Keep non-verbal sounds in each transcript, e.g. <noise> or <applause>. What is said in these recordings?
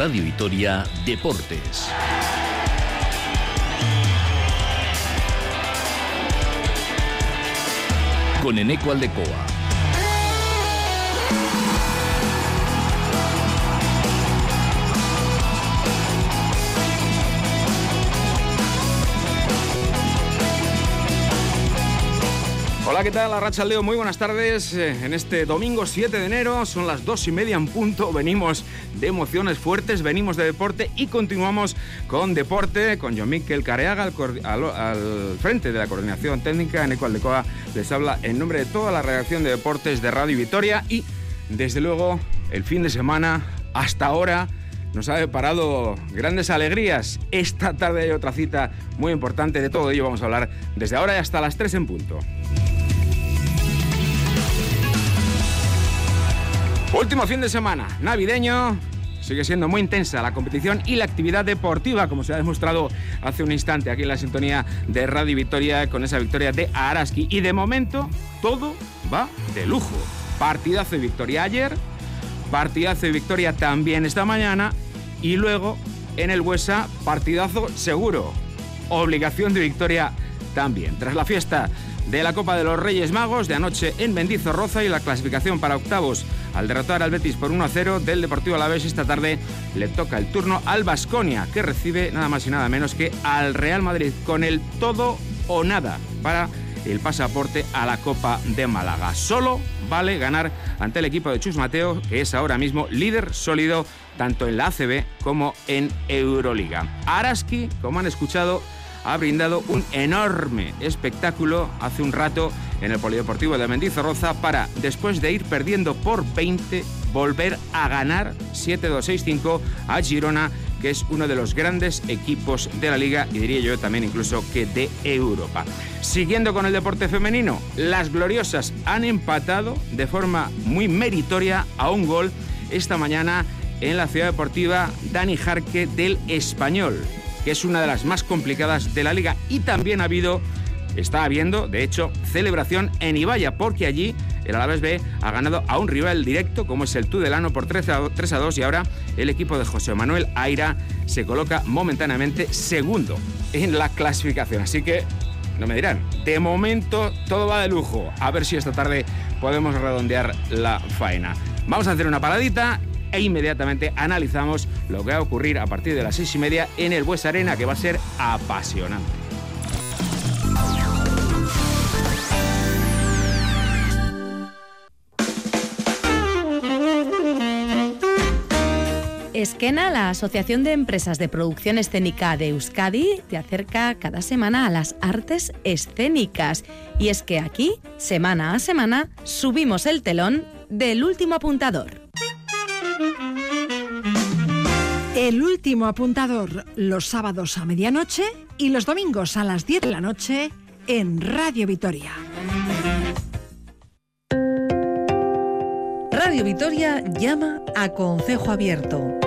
Radio Vitoria Deportes. Con Eneco Aldecoa. Hola, ¿qué tal? Arracha Leo, muy buenas tardes. Eh, en este domingo 7 de enero son las dos y media en punto. Venimos de emociones fuertes, venimos de deporte y continuamos con deporte, con John Miquel Careaga al, frente de la coordinación técnica. En Ecualdecoa les habla en nombre de toda la redacción de deportes de Radio Vitoria y, desde luego, el fin de semana hasta ahora nos ha deparado grandes alegrías. Esta tarde hay otra cita muy importante. De todo ello vamos a hablar desde ahora y hasta las 3 en punto. Último fin de semana, navideño. Sigue siendo muy intensa la competición y la actividad deportiva, como se ha demostrado hace un instante aquí en la sintonía de Radio Victoria con esa victoria de Araski. Y de momento todo va de lujo. Partidazo de victoria ayer, partidazo de victoria también esta mañana y luego en el Huesa partidazo seguro. Obligación de victoria también. Tras la fiesta de la Copa de los Reyes Magos de anoche en Mendizorroza y la clasificación para octavos al derrotar al Betis por 1 a 0 del Deportivo Alavés esta tarde le toca el turno al Basconia que recibe nada más y nada menos que al Real Madrid con el todo o nada para el pasaporte a la Copa de Málaga. Solo vale ganar ante el equipo de Chus Mateo, que es ahora mismo líder sólido tanto en la ACB como en Euroliga. Araski, como han escuchado, ha brindado un enorme espectáculo hace un rato en el Polideportivo de Mendizorroza para, después de ir perdiendo por 20, volver a ganar 7-2-6-5 a Girona, que es uno de los grandes equipos de la liga y diría yo también incluso que de Europa. Siguiendo con el deporte femenino, las gloriosas han empatado de forma muy meritoria a un gol esta mañana en la ciudad deportiva Dani Jarque del Español que es una de las más complicadas de la liga. Y también ha habido, está habiendo, de hecho, celebración en Ibaya, porque allí el Alavés B ha ganado a un rival directo como es el Tudelano por 3 a 2 y ahora el equipo de José Manuel Aira se coloca momentáneamente segundo en la clasificación. Así que no me dirán, de momento todo va de lujo. A ver si esta tarde podemos redondear la faena. Vamos a hacer una paradita e inmediatamente analizamos lo que va a ocurrir a partir de las seis y media en el Bues Arena, que va a ser apasionante. Esquena, la Asociación de Empresas de Producción Escénica de Euskadi, te acerca cada semana a las artes escénicas. Y es que aquí, semana a semana, subimos el telón del último apuntador. El último apuntador los sábados a medianoche y los domingos a las 10 de la noche en Radio Vitoria. Radio Vitoria llama a Concejo Abierto.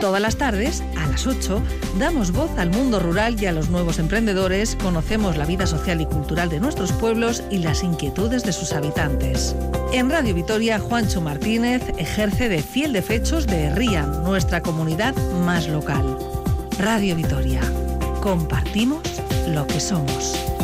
Todas las tardes, a las 8, damos voz al mundo rural y a los nuevos emprendedores, conocemos la vida social y cultural de nuestros pueblos y las inquietudes de sus habitantes. En Radio Vitoria, Juancho Martínez ejerce de fiel de fechos de RIA, nuestra comunidad más local. Radio Vitoria. Compartimos lo que somos.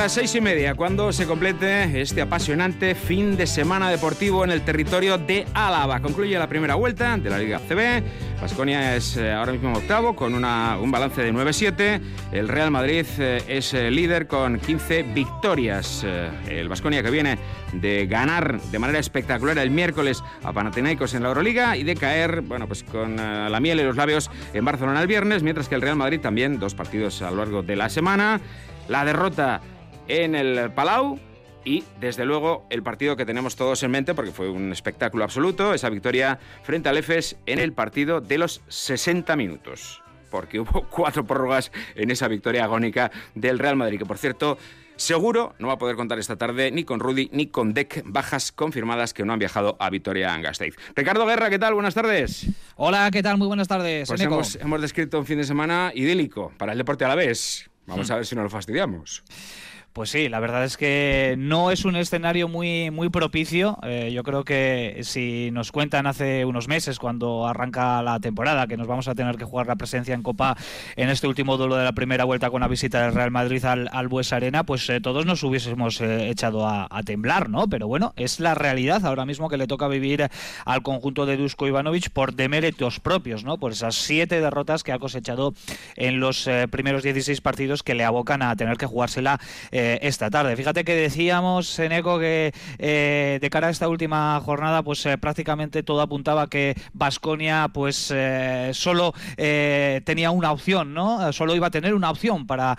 Las seis y media cuando se complete este apasionante fin de semana deportivo en el territorio de Álava. Concluye la primera vuelta de la Liga CB. Vasconia es eh, ahora mismo octavo con un balance de 9-7. El Real Madrid eh, es eh, líder con 15 victorias. el Vasconia que viene de ganar de manera espectacular el miércoles a Panathinaikos en la Euroliga y de caer, bueno, pues con la miel en los labios en Barcelona el viernes, mientras que el Real Madrid también dos partidos a lo largo de la semana la derrota en el Palau y desde luego el partido que tenemos todos en mente, porque fue un espectáculo absoluto, esa victoria frente al EFES en el partido de los 60 minutos. porque hubo <laughs> cuatro prórrogas en esa victoria agónica del Real Madrid, que por cierto Seguro no va a poder contar esta tarde ni con Rudy ni con Deck, bajas confirmadas que no han viajado a Vitoria Gasteiz. Ricardo Guerra, ¿qué tal? Buenas tardes. Hola, ¿qué tal? Muy buenas tardes. Pues hemos, hemos, descrito un fin de semana idílico para el deporte a la vez. Vamos hmm. a ver si no lo fastidiamos. Pues sí, la verdad es que no es un escenario muy, muy propicio. Eh, yo creo que si nos cuentan hace unos meses, cuando arranca la temporada, que nos vamos a tener que jugar la presencia en Copa en este último duelo de la primera vuelta con la visita del Real Madrid al, al Bues Arena, pues eh, todos nos hubiésemos eh, echado a, temblar, ¿no? Pero bueno, es la realidad ahora mismo que le toca vivir al conjunto de Dusko Ivanovic por deméritos propios, ¿no? Por esas siete derrotas que ha cosechado en los primeros 16 partidos que le abocan a tener que jugársela esta tarde. Fíjate que decíamos, Eneco, que eh, de cara a esta última jornada, pues eh, prácticamente todo apuntaba que Vasconia pues solo tenía una opción, ¿no? Solo iba a tener una opción para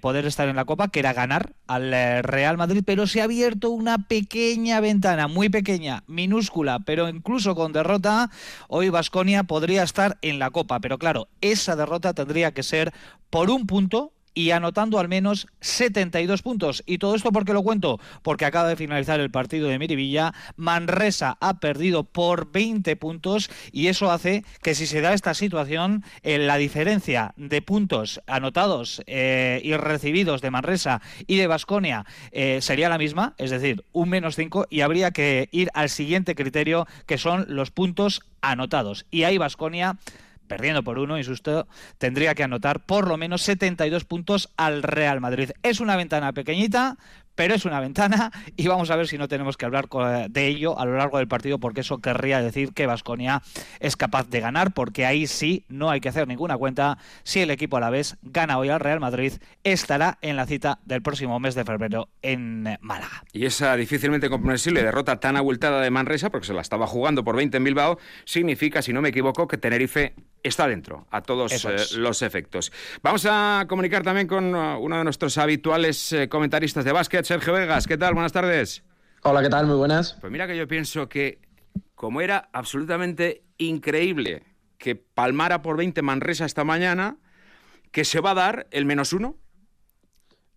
poder estar en la Copa, que era ganar al Real Madrid, pero se ha abierto una pequeña ventana, muy pequeña, minúscula, pero incluso con derrota, hoy Vasconia podría estar en la Copa, pero claro, esa derrota tendría que ser por un punto y anotando al menos 72 puntos. ¿Y todo esto por qué lo cuento? Porque acaba de finalizar el partido de Miribilla, Manresa ha perdido por 20 puntos y eso hace que si se da esta situación, la diferencia de puntos anotados eh, y recibidos de Manresa y de Basconia eh, sería la misma, es decir, un menos 5 y habría que ir al siguiente criterio que son los puntos anotados. Y ahí Basconia perdiendo por uno, insusto, tendría que anotar por lo menos 72 puntos al Real Madrid. Es una ventana pequeñita, pero es una ventana y vamos a ver si no tenemos que hablar de ello a lo largo del partido porque eso querría decir que Vasconia es capaz de ganar porque ahí sí no hay que hacer ninguna cuenta. Si el equipo a la vez gana hoy al Real Madrid, estará en la cita del próximo mes de febrero en Málaga. Y esa difícilmente comprensible derrota tan abultada de Manresa, porque se la estaba jugando por 20 en Bilbao, significa, si no me equivoco, que Tenerife está dentro a todos eh, los efectos. Vamos a comunicar también con uh, uno de nuestros habituales eh, comentaristas de básquet, Sergio Vegas. ¿Qué tal? Buenas tardes. Hola, ¿qué tal? Muy buenas. Pues mira que yo pienso que como era absolutamente increíble que palmara por 20 Manresa esta mañana, que se va a dar el menos uno.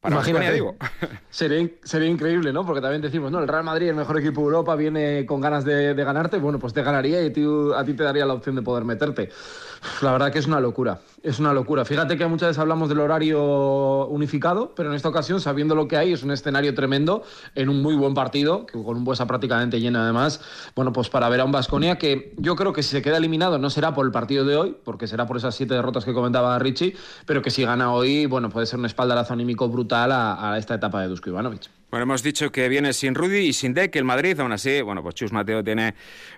Para Imagínate, digo. <laughs> Sería, sería, increíble, ¿no? Porque también decimos, no, el Real Madrid, el mejor equipo de Europa, viene con ganas de, ganarte. Bueno, pues te ganaría y a ti te daría la opción de poder meterte. La verdad que es una locura, es una locura. Fíjate que muchas veces hablamos del horario unificado, pero en esta ocasión, sabiendo lo que hay, es un escenario tremendo en un muy buen partido, que con un Buesa prácticamente lleno además. Bueno, pues para ver a un Vasconia que yo creo que si se queda eliminado no será por el partido de hoy, porque será por esas siete derrotas que comentaba Richie, pero que si gana hoy, bueno, puede ser un espaldarazo anímico brutal a, esta etapa de Dusko Ivanovic. Bueno, hemos dicho que viene sin Rudy y sin Deck el Madrid, aún así, bueno, pues Chus Mateo tiene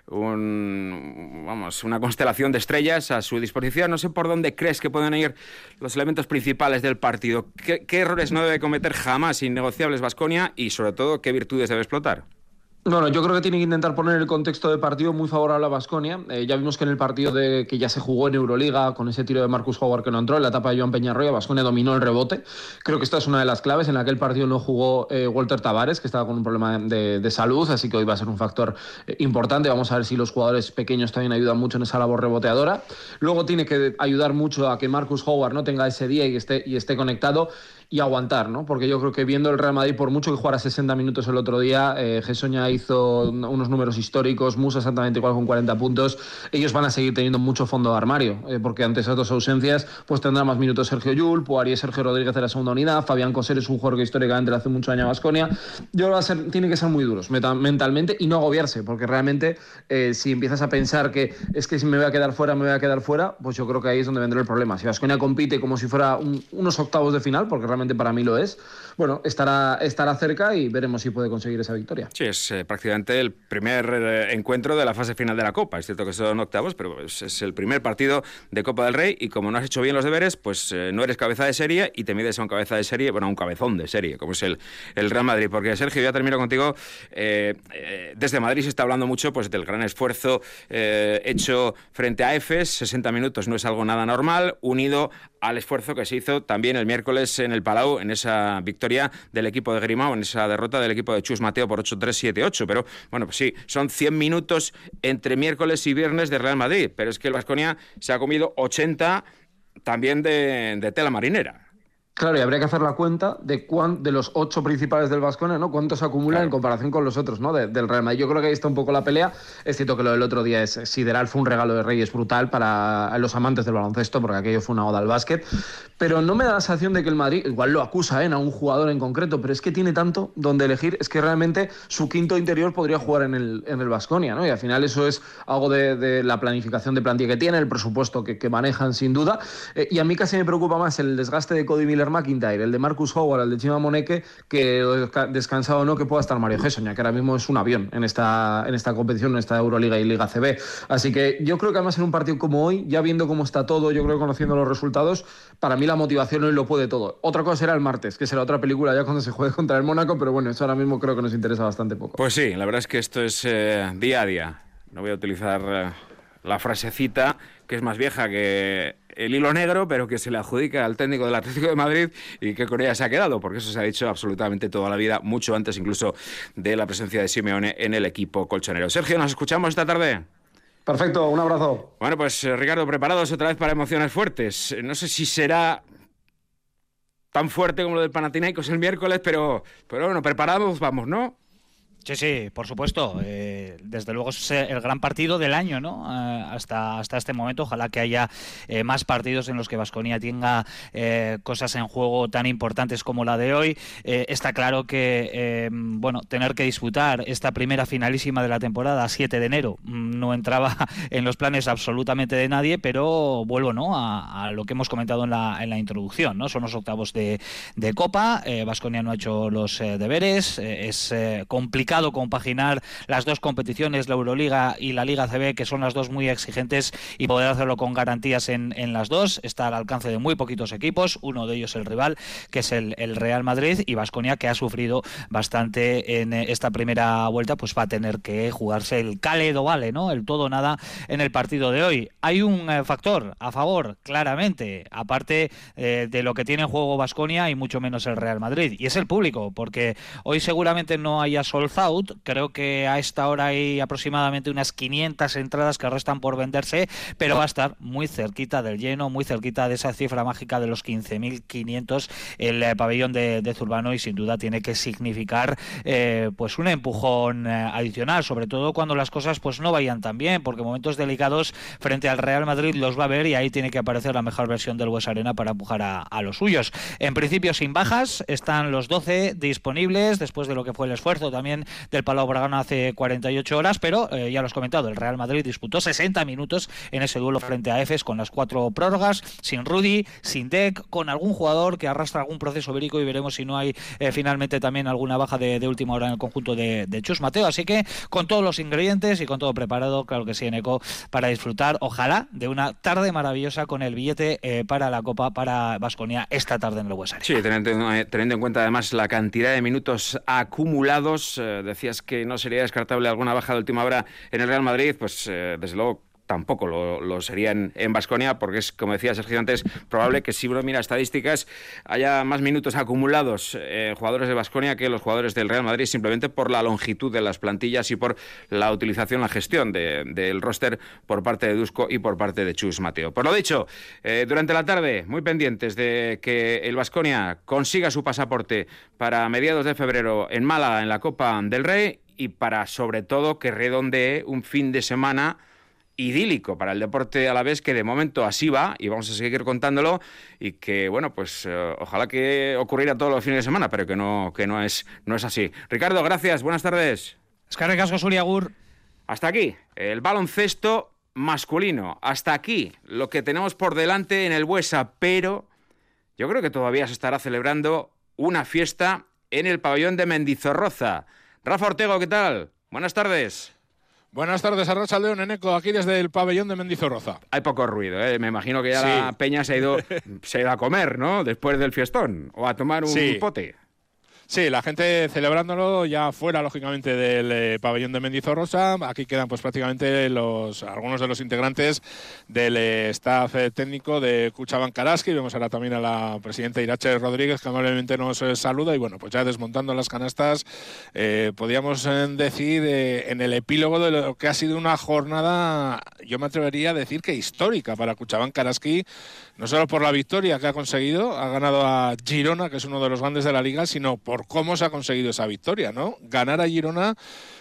vamos, una constelación de estrellas a su disposición. No sé por dónde crees que pueden ir los elementos principales del partido. ¿Qué, errores no debe cometer jamás innegociables Vasconia y, sobre todo, qué virtudes debe explotar? Bueno, yo creo que tiene que intentar poner el contexto de partido muy favorable a Basconia. Eh, ya vimos que en el partido de, que ya se jugó en Euroliga, con ese tiro de Marcus Howard que no entró, en la etapa de Joan Peñarroya, Basconia dominó el rebote. Creo que esta es una de las claves. En aquel partido no jugó eh, Walter Tavares, que estaba con un problema de, salud, así que hoy va a ser un factor eh, importante. Vamos a ver si los jugadores pequeños también ayudan mucho en esa labor reboteadora. Luego tiene que ayudar mucho a que Marcus Howard no tenga ese día y esté, y esté conectado y aguantar, ¿no? Porque yo creo que viendo el Real Madrid, por mucho que jugara 60 minutos el otro día, eh, Gesoña hizo unos números históricos, Musa exactamente igual con 40 puntos, ellos van a seguir teniendo mucho fondo de armario, eh, porque ante esas dos ausencias, pues tendrá más minutos Sergio Yul, y Sergio Rodríguez de la segunda unidad, Fabián Coser es un jugador que históricamente le hace mucho daño a Basconia. Yo va a ser, tiene que ser muy duros mentalmente y no agobiarse, porque realmente eh, si empiezas a pensar que es que si me voy a quedar fuera, me voy a quedar fuera, pues yo creo que ahí es donde vendrá el problema. Si Basconia compite como si fuera unos octavos de final, porque realmente para mí lo es, bueno, estará, estará cerca y veremos si puede conseguir esa victoria. Sí, es eh, prácticamente el primer eh, encuentro de la fase final de la Copa. Es cierto que son octavos, pero es, el primer partido de Copa del Rey y como no has hecho bien los deberes, pues eh, no eres cabeza de serie y te mides a un cabeza de serie, bueno, a un cabezón de serie, como es el, Real Madrid. Porque Sergio, ya termino contigo. desde Madrid se está hablando mucho pues, del gran esfuerzo hecho frente a EFES. 60 minutos no es algo nada normal, unido al esfuerzo que se hizo también el miércoles en el Palau, en esa victoria del equipo de Grimao, en esa derrota del equipo de Chus Mateo por 8-3-7-8. Pero bueno, pues sí, son 100 minutos entre miércoles y viernes de Real Madrid, pero es que el Vasconia se ha comido 80 también de, de tela marinera. Claro, y habría que hacer la cuenta de cuán, de los ocho principales del Vasconia, ¿no? Cuántos acumulan en comparación con los otros, ¿no? del Real Madrid. Yo creo que ahí está un poco la pelea. Es cierto que lo del otro día es sideral, fue un regalo de Reyes brutal para los amantes del baloncesto, porque aquello fue una oda al básquet. Pero no me da la sensación de que el Madrid, igual lo acusa ¿eh? a un jugador en concreto, pero es que tiene tanto donde elegir, es que realmente su quinto interior podría jugar en el, en el Vasconia, ¿no? Y al final eso es algo de, la planificación de plantilla que tiene, el presupuesto que, manejan sin duda. Eh, y a mí casi me preocupa más el desgaste de Cody Miller McIntyre, el de Marcus Howard, el de Chima Moneke, que descansado o no que pueda estar Mario Gesson, ya que ahora mismo es un avión en esta, en esta competición, en esta Euroliga y Liga CB. Así que yo creo que además en un partido como hoy, ya viendo cómo está todo, yo creo que conociendo los resultados, para mí la motivación hoy lo puede todo. Otra cosa será el martes, que será otra película ya cuando se juegue contra el Mónaco, pero bueno, eso ahora mismo creo que nos interesa bastante poco. Pues sí, la verdad es que esto es eh, día a día. No voy a utilizar eh, la frasecita que es más vieja que el hilo negro, pero que se le adjudica al técnico del Atlético de Madrid y que con ella se ha quedado, porque eso se ha dicho absolutamente toda la vida, mucho antes incluso de la presencia de Simeone en el equipo colchonero. Sergio, ¿nos escuchamos esta tarde? Perfecto, un abrazo. Bueno, pues eh, Ricardo, preparados otra vez para emociones fuertes. No sé si será tan fuerte como lo del Panathinaikos el miércoles, pero, pero bueno, preparados vamos, ¿no? Sí, sí, por supuesto. Eh, desde luego es el gran partido del año, ¿no? Eh, hasta, hasta este momento. Ojalá que haya eh, más partidos en los que Vasconia tenga cosas en juego tan importantes como la de hoy. está claro que, bueno, tener que disputar esta primera finalísima de la temporada, 7 de enero, mm, no entraba <laughs> en los planes absolutamente de nadie, pero vuelvo, ¿no? A, lo que hemos comentado en la, en la introducción, ¿no? Son los octavos de, de Copa. Vasconia no ha hecho los deberes. es complicado compaginar las dos competiciones, la Euroliga y la Liga CB, que son las dos muy exigentes, y poder hacerlo con garantías en, las dos. Está al alcance de muy poquitos equipos, uno de ellos el rival, que es el, Real Madrid, y Vasconia, que ha sufrido bastante en esta primera vuelta, pues va a tener que jugarse el Caledo Vale, ¿no? El todo nada en el partido de hoy. Hay un eh, factor a favor, claramente, aparte eh, de lo que tiene en juego Vasconia y mucho menos el Real Madrid, y es el público, porque hoy seguramente no haya Creo que a esta hora hay aproximadamente unas 500 entradas que restan por venderse, pero va a estar muy cerquita del lleno, muy cerquita de esa cifra mágica de los 15.500 el eh, pabellón de, Zurbano y sin duda tiene que significar eh, pues un empujón eh, adicional, sobre todo cuando las cosas pues no vayan tan bien, porque momentos delicados frente al Real Madrid los va a ver y ahí tiene que aparecer la mejor versión del West Arena para empujar a los suyos. En principio sin bajas, están los 12 disponibles después de lo que fue el esfuerzo también del Palau Bragana hace 48 horas, pero eh, ya lo has comentado, el Real Madrid disputó 60 minutos en ese duelo frente a EFES con las cuatro prórrogas, sin Rudy, sin Deck, con algún jugador que arrastra algún proceso vírico y veremos si no hay eh, finalmente también alguna baja de, última hora en el conjunto de, Chus Mateo. Así que con todos los ingredientes y con todo preparado, claro que sí, en ECO, para disfrutar, ojalá, de una tarde maravillosa con el billete eh, para la Copa para Vasconia esta tarde en el Huesar. Sí, teniendo, en cuenta además la cantidad de minutos acumulados decías que no sería descartable alguna baja de última hora en el Real Madrid, pues eh, desde luego tampoco lo, sería en Vasconia, porque es, como decía Sergio antes, probable que si uno mira estadísticas haya más minutos acumulados eh, jugadores de Vasconia que los jugadores del Real Madrid, simplemente por la longitud de las plantillas y por la utilización, la gestión del roster por parte de Dusko y por parte de Chus Mateo. Por lo dicho, eh, durante la tarde, muy pendientes de que el Vasconia consiga su pasaporte para mediados de febrero en Málaga en la Copa del Rey y para sobre todo que redondee un fin de semana idílico para el deporte a la vez, que de momento así va y vamos a seguir contándolo y que, bueno, pues eh, ojalá que ocurriera todos los fines de semana, pero que no, que no, es, no es así. Ricardo, gracias, buenas tardes. Escarrecasco Suriagur. Hasta aquí, el baloncesto masculino. Hasta aquí lo que tenemos por delante en el Buesa, pero yo creo que todavía se estará celebrando una fiesta en el pabellón de Mendizorroza. Rafa Ortego, ¿qué tal? Buenas tardes. Buenas tardes, Arracha León Eneco, aquí desde el pabellón de Mendizorroza. Hay poco ruido, ¿eh? me imagino que ya la peña se ha, ido, <laughs> se ha ido a comer, ¿no? Después del fiestón, o a tomar un pote. Sí, la gente celebrándolo ya fuera, lógicamente, del eh, pabellón de Mendizorrosa. Aquí quedan, pues, prácticamente los algunos de los integrantes del eh, staff eh, técnico de Cuchaban Karaski. Vemos ahora también a la presidenta Irache Rodríguez, que amablemente nos saluda. Y bueno, pues ya desmontando las canastas, podríamos decir en el epílogo de lo que ha sido una jornada, yo me atrevería a decir que histórica para Cuchaban Karaski, no solo por la victoria que ha conseguido, ha ganado a Girona, que es uno de los grandes de la liga, sino por cómo se ha conseguido esa victoria, ¿no? Ganar a Girona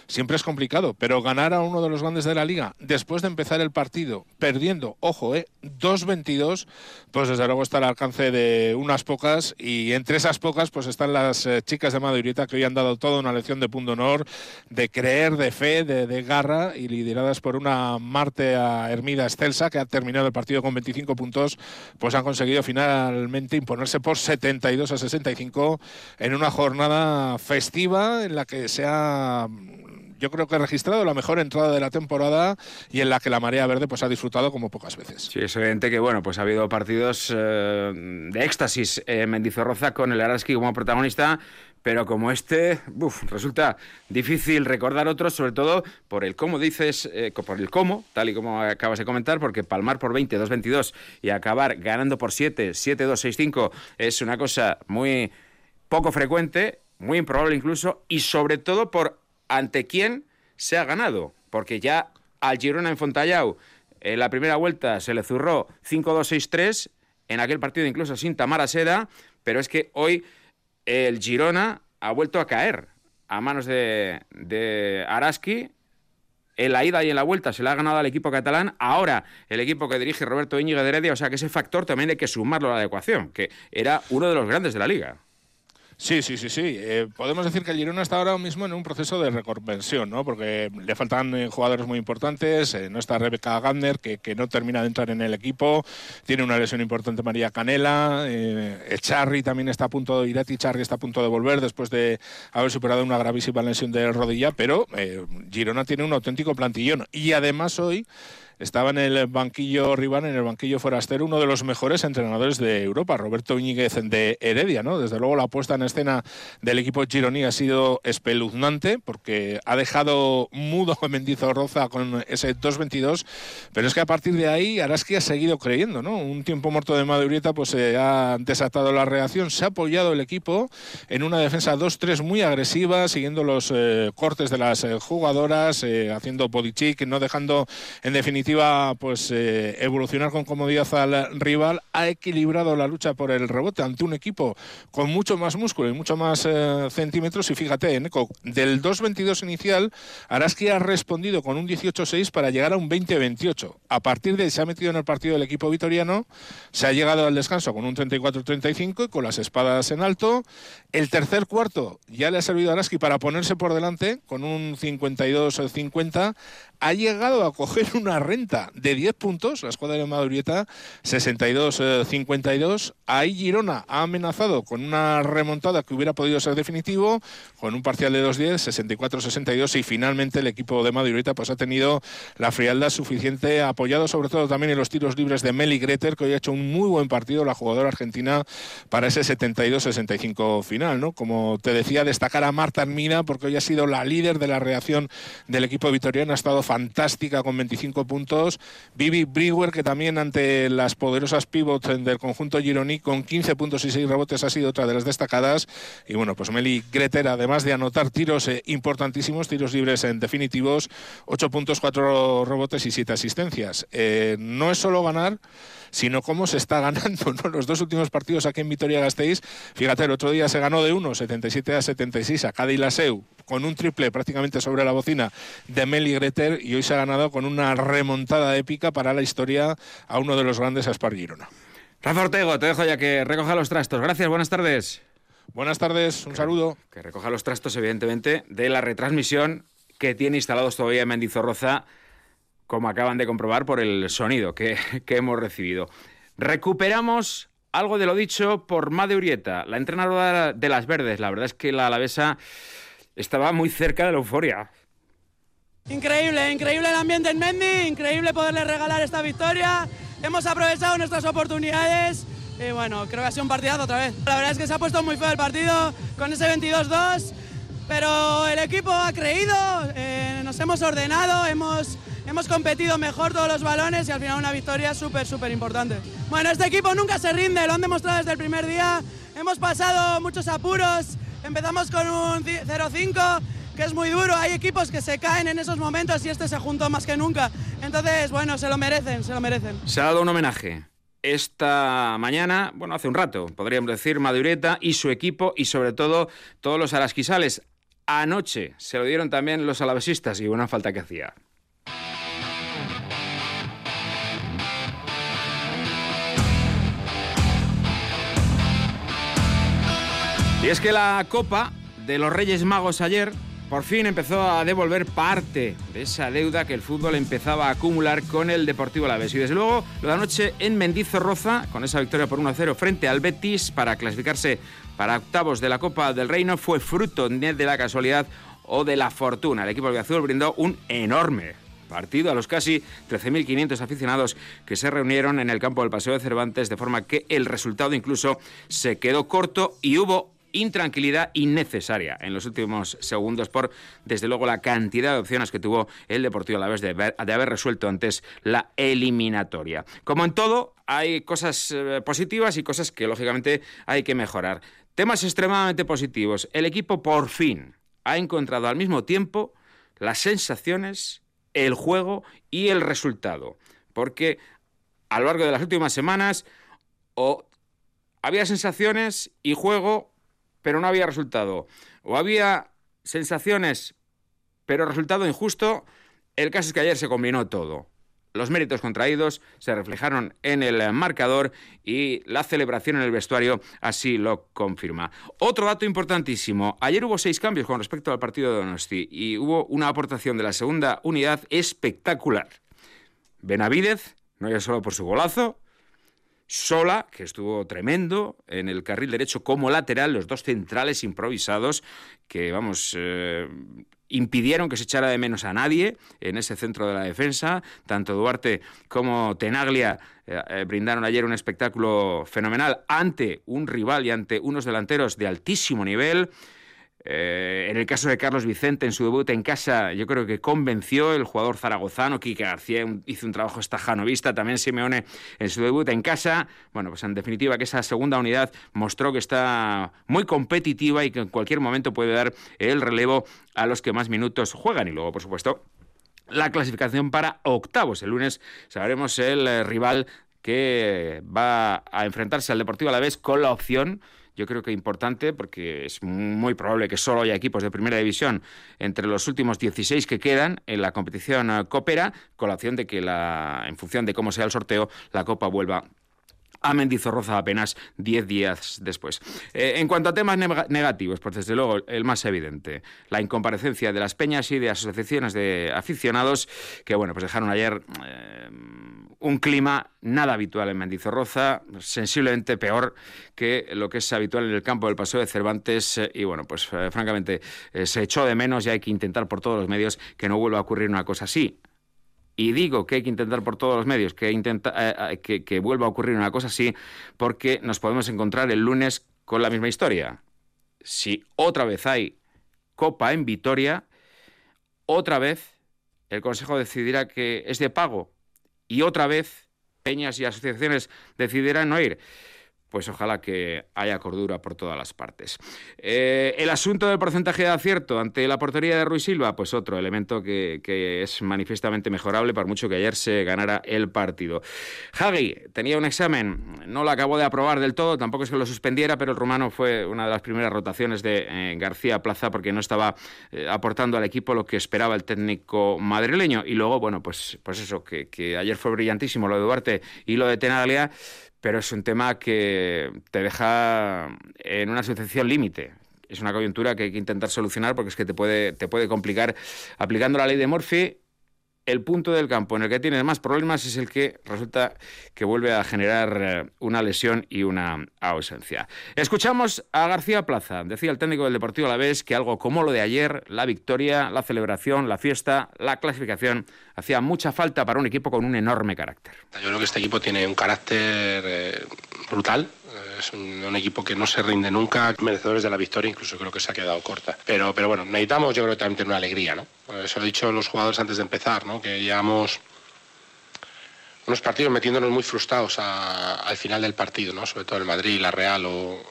siempre es complicado, pero ganar a uno de los grandes de la liga después de empezar el partido perdiendo, ojo, eh, 2-22, pues desde luego está al alcance de unas pocas y entre esas pocas pues están las eh, chicas de Madurita que hoy han dado toda una lección de punto honor, de creer, de fe, de, garra y lideradas por una Marte a Hermida Excelsa que ha terminado el partido con 25 puntos, pues han conseguido finalmente imponerse por 72 a 65 en una jornada festiva en la que se ha yo creo que ha registrado la mejor entrada de la temporada y en la que la Marea Verde pues ha disfrutado como pocas veces. Sí, es evidente que bueno, pues ha habido partidos eh, de éxtasis en Mendizorroza con el Araski como protagonista, pero como este, resulta difícil recordar otros, sobre todo por el cómo dices, eh, por el cómo, tal y como acabas de comentar, porque palmar por 20, 2-22 y acabar ganando por 7, 7-2, 6-5 es una cosa muy poco frecuente, muy improbable incluso, y sobre todo por ante quién se ha ganado, porque ya al Girona en Fontallao en la primera vuelta se le zurró 5-2-6-3, en aquel partido incluso sin Tamara Seda, pero es que hoy el Girona ha vuelto a caer a manos de, de Araski. En la ida y en la vuelta se le ha ganado al equipo catalán. Ahora el equipo que dirige Roberto Íñigo de Heredia. O sea que ese factor también hay que sumarlo a la adecuación, que era uno de los grandes de la liga. Sí, sí, sí, sí. Eh, podemos decir que Girona está ahora mismo en un proceso de reconversión, ¿no? Porque le faltan eh, jugadores muy importantes. Eh, no está Rebeca Gardner, que, que, no termina de entrar en el equipo. Tiene una lesión importante María Canela. Charry también está a punto de Irati Charry está a punto de volver después de haber superado una gravísima lesión de rodilla. Pero Girona tiene un auténtico plantillón. Y además hoy estaba en el banquillo rival, en el banquillo forastero, uno de los mejores entrenadores de Europa, Roberto Íñiguez de Heredia, ¿no? Desde luego la puesta en escena del equipo Gironi ha sido espeluznante porque ha dejado mudo a Mendizorroza con ese 2-22, pero es que a partir de ahí Araski ha seguido creyendo, ¿no? Un tiempo muerto de Madurieta pues se ha desatado la reacción, se ha apoyado el equipo en una defensa 2-3 muy agresiva, siguiendo los eh, cortes de las eh, jugadoras, eh, haciendo body no dejando en definitiva pues eh, evolucionar con comodidad al rival, ha equilibrado la lucha por el rebote ante un equipo con mucho más músculo y mucho más eh, centímetros. Y fíjate, Eco, del 2-22 inicial, Araski ha respondido con un 18-6 para llegar a un 20-28. A partir de ahí se ha metido en el partido del equipo vitoriano, se ha llegado al descanso con un 34-35 y con las espadas en alto. El tercer cuarto ya le ha servido a Araski para ponerse por delante con un 52-50 ha llegado a coger una renta de 10 puntos, la escuadra de Madurieta 62-52. Ahí Girona ha amenazado con una remontada que hubiera podido ser definitivo, con un parcial de 2-10, 64-62 y finalmente el equipo de Madurieta pues ha tenido la frialdad suficiente, apoyado sobre todo también en los tiros libres de Meli Greter, que hoy ha hecho un muy buen partido, la jugadora argentina, para ese 72-65 final, ¿no? Como te decía, destacar a Marta Armina, porque hoy ha sido la líder de la reacción del equipo vitoriano, ha estado fantástica con 25 puntos. Vivi Brewer, que también ante las poderosas pivots del conjunto Gironi, con 15 puntos y 6 rebotes, ha sido otra de las destacadas. Y bueno, pues Meli Greter, además de anotar tiros eh, importantísimos, tiros libres en definitivos, 8 puntos, 4 rebotes y 7 asistencias. Eh, no es solo ganar, sino cómo se está ganando. <laughs> ¿no? Los dos últimos partidos aquí en Vitoria-Gasteiz, fíjate, el otro día se ganó de 1, 77 a 76 a Cádiz Laseu, con un triple prácticamente sobre la bocina de Meli Greter y hoy se ha ganado con una remontada épica para la historia a uno de los grandes Aspar Girona. Rafa Ortego, te dejo ya que recoja los trastos. Gracias, buenas tardes. Buenas tardes, un saludo. Que recoja los trastos, evidentemente, de la retransmisión que tiene instalados todavía en Mendizorroza como acaban de comprobar por el sonido <laughs> que, hemos recibido. Recuperamos algo de lo dicho por Made Urieta, la entrenadora de las Verdes. La verdad es que la alavesa estaba muy cerca de la euforia. Increíble, increíble el ambiente en Mendy, increíble poderle regalar esta victoria. Hemos aprovechado nuestras oportunidades Y bueno, creo que ha sido un partidazo otra vez. La verdad es que se ha puesto muy feo el partido con ese 22-2, pero el equipo ha creído, eh, nos hemos ordenado, hemos, hemos competido mejor todos los balones y al final una victoria súper, súper importante. Bueno, este equipo nunca se rinde, lo han demostrado desde el primer día. Hemos pasado muchos apuros, empezamos con un 0-5 que es muy duro. Hay equipos que se caen en esos momentos y este se juntó más que nunca. Entonces, bueno, se lo merecen, se lo merecen. Se ha dado un homenaje esta mañana, bueno, hace un rato, podríamos decir, Madureta y su equipo y sobre todo todos los alasquisales. Anoche se lo dieron también los alavesistas y buena falta que hacía. Y es que la Copa de los Reyes Magos ayer por fin empezó a devolver parte de esa deuda que el fútbol empezaba a acumular con el Deportivo Alavés. Y desde luego, lo de anoche en Mendizorroza, con esa victoria por 1-0 frente al Betis para clasificarse para octavos de la Copa del Reino, fue fruto de la casualidad o de la fortuna. El equipo azul brindó un enorme partido a los casi 13.500 aficionados que se reunieron en el campo del Paseo de Cervantes, de forma que el resultado incluso se quedó corto y hubo intranquilidad innecesaria en los últimos segundos por, desde luego, la cantidad de opciones que tuvo el Deportivo a la vez de de haber resuelto antes la eliminatoria. Como en todo, hay cosas eh, positivas y cosas que, lógicamente, hay que mejorar. Temas extremadamente positivos. El equipo, por fin, ha encontrado al mismo tiempo las sensaciones, el juego y el resultado. Porque a lo largo de las últimas semanas o había sensaciones y juego pero no había resultado. O había sensaciones, pero resultado injusto. El caso es que ayer se combinó todo. Los méritos contraídos se reflejaron en el marcador y la celebración en el vestuario así lo confirma. Otro dato importantísimo. Ayer hubo seis cambios con respecto al partido de Donosti y hubo una aportación de la segunda unidad espectacular. Benavidez, no ya solo por su golazo, Sola, que estuvo tremendo en el carril derecho como lateral, los dos centrales improvisados que, vamos, eh, impidieron que se echara de menos a nadie en ese centro de la defensa. Tanto Duarte como Tenaglia eh, eh, brindaron ayer un espectáculo fenomenal ante un rival y ante unos delanteros de altísimo nivel. Eh, en el caso de Carlos Vicente, en su debut en casa, yo creo que convenció el jugador zaragozano. Quique García hizo un trabajo estajanovista. También Simeone en su debut en casa. Bueno, pues en definitiva que esa segunda unidad mostró que está muy competitiva y que en cualquier momento puede dar el relevo a los que más minutos juegan. Y luego, por supuesto, la clasificación para octavos. El lunes sabremos el eh, rival que va a enfrentarse al Deportivo a la vez con la opción yo creo que importante porque es muy probable que solo haya equipos de primera división entre los últimos 16 que quedan en la competición eh, Coopera, con la opción de que la, en función de cómo sea el sorteo, la Copa vuelva a Mendizorroza apenas 10 días después. Eh, en cuanto a temas negativos, pues desde luego el más evidente, la incomparecencia de las peñas y de asociaciones de aficionados que, bueno, pues dejaron ayer eh, un clima nada habitual en Mendizorroza, sensiblemente peor que lo que es habitual en el campo del Paseo de Cervantes y, bueno, pues eh, francamente se echó de menos y hay que intentar por todos los medios que no vuelva a ocurrir una cosa así. Y digo que hay que intentar por todos los medios que, intenta, eh, eh, que, vuelva a ocurrir una cosa así, porque nos podemos encontrar el lunes con la misma historia. Si otra vez hay Copa en Vitoria, otra vez el Consejo decidirá que es de pago y otra vez peñas y asociaciones decidirán no ir pues ojalá que haya cordura por todas las partes. Eh, el asunto del porcentaje de acierto ante la portería de Ruiz Silva, pues otro elemento que, es manifiestamente mejorable, por mucho que ayer se ganara el partido. Hagi tenía un examen, no lo acabó de aprobar del todo, tampoco es que lo suspendiera, pero el rumano fue una de las primeras rotaciones de eh, García Plaza porque no estaba eh, aportando al equipo lo que esperaba el técnico madrileño. Y luego, bueno, pues, pues eso, que, que ayer fue brillantísimo lo de Duarte y lo de Tenaglia pero es un tema que te deja en una situación límite. Es una coyuntura que hay que intentar solucionar porque es que te puede, te puede complicar aplicando la ley de Murphy el punto del campo en el que tienes más problemas es el que resulta que vuelve a generar eh, una lesión y una ausencia. Escuchamos a García Plaza. Decía el técnico del Deportivo a la vez que algo como lo de ayer, la victoria, la celebración, la fiesta, la clasificación, hacía mucha falta para un equipo con un enorme carácter. Yo creo que este equipo tiene un carácter eh, brutal es un, equipo que no se rinde nunca, merecedores de la victoria, incluso creo que se ha quedado corta. Pero, pero bueno, necesitamos yo creo que también tener una alegría, ¿no? Eso lo he dicho los jugadores antes de empezar, ¿no? Que llevamos unos partidos metiéndonos muy frustrados al final del partido, ¿no? Sobre todo el Madrid, la Real o,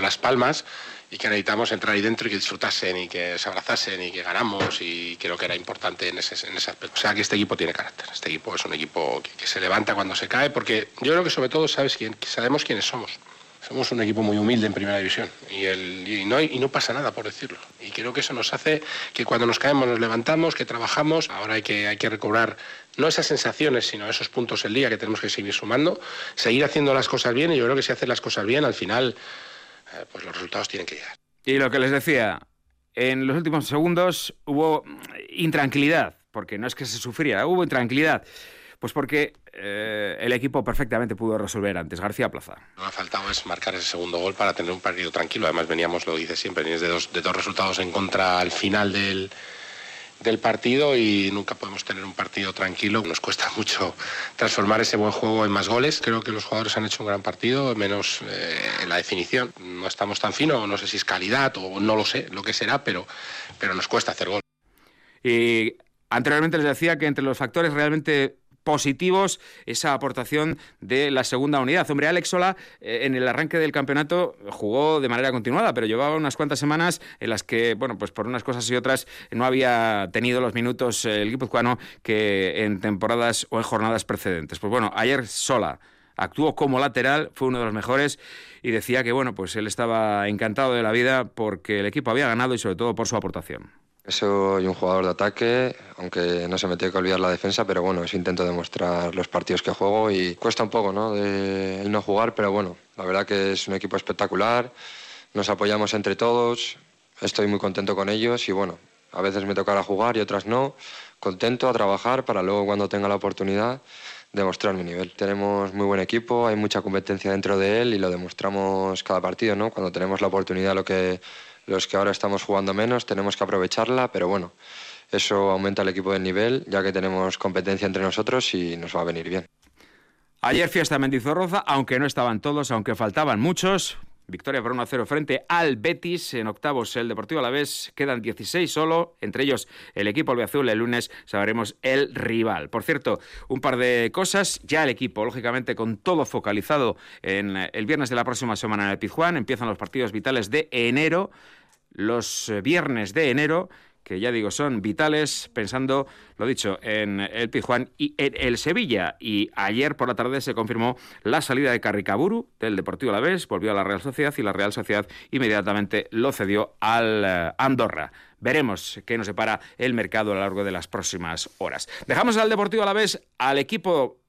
Las Palmas y que necesitamos entrar ahí dentro y que disfrutasen y que se abrazasen y que ganamos y creo que era importante en ese, en ese aspecto. O sea que este equipo tiene carácter, este equipo es un equipo que, se levanta cuando se cae porque yo creo que sobre todo sabes quién, sabemos quiénes somos. Somos un equipo muy humilde en primera división y, el, y, no, y no pasa nada por decirlo. Y creo que eso nos hace que cuando nos caemos nos levantamos, que trabajamos. Ahora hay que, hay que recobrar no esas sensaciones, sino esos puntos el día que tenemos que seguir sumando, seguir haciendo las cosas bien y yo creo que si haces las cosas bien, al final eh, pues los resultados tienen que llegar. Y lo que les decía, en los últimos segundos hubo intranquilidad, porque no es que se sufriera, hubo intranquilidad. Pues porque eh, el equipo perfectamente pudo resolver antes. García Plaza. Que ha faltado es marcar ese segundo gol para tener un partido tranquilo. Además, veníamos, lo dice siempre, veníamos de dos, de dos resultados en contra al final del, del partido y nunca podemos tener un partido tranquilo. Nos cuesta mucho transformar ese buen juego en más goles. Creo que los jugadores han hecho un gran partido, menos eh, la definición. No estamos tan finos, no sé si es calidad o no lo sé, lo que será, pero, pero nos cuesta hacer gol. Y anteriormente les decía que entre los factores realmente positivos esa aportación de la segunda unidad. Hombre, Alex Sola eh, en el arranque del campeonato jugó de manera continuada, pero llevaba unas cuantas semanas en las que, bueno, pues por unas cosas y otras no había tenido los minutos eh, el guipuzcoano que en temporadas o en jornadas precedentes. Pues bueno, ayer Sola actuó como lateral, fue uno de los mejores y decía que, bueno, pues él estaba encantado de la vida porque el equipo había ganado y sobre todo por su aportación. Soy un jugador de ataque, aunque no se me tiene que olvidar la defensa, pero bueno, eso intento demostrar los partidos que juego y cuesta un poco, ¿no? De el no jugar, pero bueno, la verdad que es un equipo espectacular, nos apoyamos entre todos, estoy muy contento con ellos y bueno, a veces me tocará jugar y otras no, contento a trabajar para luego cuando tenga la oportunidad demostrar mi nivel. Tenemos muy buen equipo, hay mucha competencia dentro de él y lo demostramos cada partido, ¿no? Cuando tenemos la oportunidad, lo que los que ahora estamos jugando menos tenemos que aprovecharla, pero bueno, eso aumenta el equipo del nivel, ya que tenemos competencia entre nosotros y nos va a venir bien. Ayer fiesta Mendizorroza, aunque no estaban todos, aunque faltaban muchos. Victoria por 1-0 frente al Betis. En octavos el Deportivo Alavés. Quedan 16 solo, entre ellos el equipo albiazul. El lunes sabremos el rival. Por cierto, un par de cosas. Ya el equipo, lógicamente, con todo focalizado en el viernes de la próxima semana en el Pizjuán. Empiezan los partidos vitales de enero los eh, viernes de enero que ya digo son vitales, pensando, lo dicho, en el Pijuán y en el Sevilla. Y ayer por la tarde se confirmó la salida de Carricaburu del Deportivo Alavés, volvió a la Real Sociedad y la Real Sociedad inmediatamente lo cedió al eh, Andorra. Veremos qué nos separa el mercado a lo largo de las próximas horas. Dejamos al Deportivo Alavés al equipo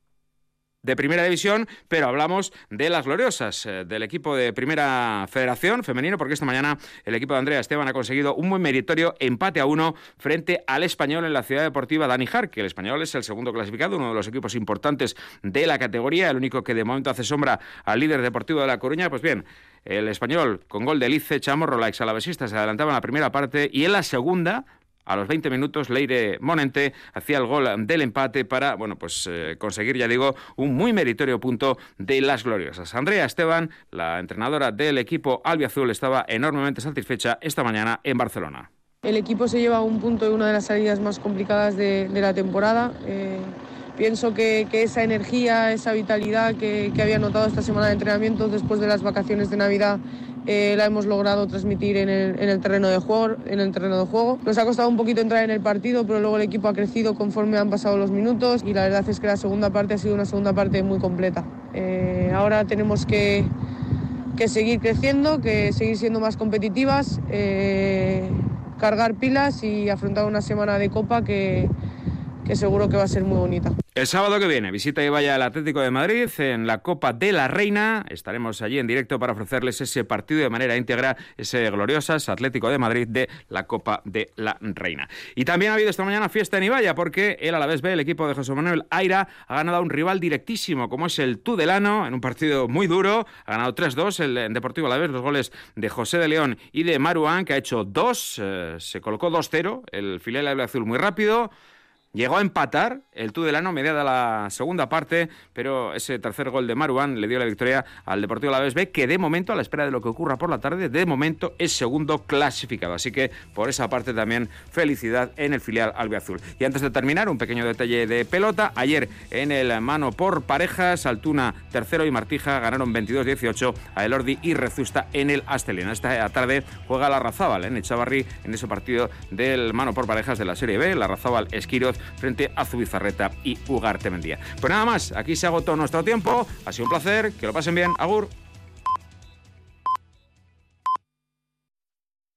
de Primera División, pero hablamos de las gloriosas, eh, del equipo de Primera Federación femenino, porque esta mañana el equipo de Andrea Esteban ha conseguido un muy meritorio empate a uno frente al español en la ciudad deportiva Dani que El español es el segundo clasificado, uno de los equipos importantes de la categoría, el único que de momento hace sombra al líder deportivo de La Coruña. Pues bien, el español con gol de Lice Chamorro, la exalavesista, se adelantaba en la primera parte y en la segunda a los 20 minutos, Leire Monente hacía el gol del empate para, bueno, pues eh, conseguir, ya digo, un muy meritorio punto de las gloriosas. Andrea Esteban, la entrenadora del equipo albiazul, estaba enormemente satisfecha esta mañana en Barcelona. El equipo se lleva un punto de una de las salidas más complicadas de, la temporada. Eh, pienso que, esa energía, esa vitalidad que, que había notado esta semana de entrenamiento después de las vacaciones de Navidad eh, la hemos logrado transmitir en el, terreno de juego, en el terreno de juego. Nos ha costado un poquito entrar en el partido, pero luego el equipo ha crecido conforme han pasado los minutos y la verdad es que la segunda parte ha sido una segunda parte muy completa. Eh, ahora tenemos que, seguir creciendo, que seguir siendo más competitivas, eh, cargar pilas y afrontar una semana de copa que, que seguro que va a ser muy bonita. El sábado que viene visita y vaya el Atlético de Madrid en la Copa de la Reina. Estaremos allí en directo para ofrecerles ese partido de manera íntegra, ese gloriosas Atlético de Madrid de la Copa de la Reina. Y también ha habido esta mañana fiesta en Ibaya porque el Alavés B, el equipo de José Manuel Aira, ha ganado a un rival directísimo como es el Tudelano en un partido muy duro. Ha ganado 3-2 el Deportivo Alavés, los goles de José de León y de Maruán, que ha hecho dos. Eh, se colocó 2-0. El filial de azul muy rápido. Llegó a empatar el Tudelano mediada la segunda parte, pero ese tercer gol de Maruán le dio la victoria al Deportivo Alavés B, que de momento, a la espera de lo que ocurra por la tarde, de momento es segundo clasificado. Así que por esa parte también felicidad en el filial albiazul. Y antes de terminar, un pequeño detalle de pelota. Ayer en el mano por parejas, Altuna tercero y Martija ganaron 22-18 a Elordi y Rezusta en el Astelina. Esta tarde juega la Razábal en Echavarri en ese partido del mano por parejas de la Serie B. La Razábal Esquiroz frente a Zubizarreta y Ugarte Mendía. Pues nada más, aquí se agotó nuestro tiempo. Ha sido un placer, que lo pasen bien. Agur.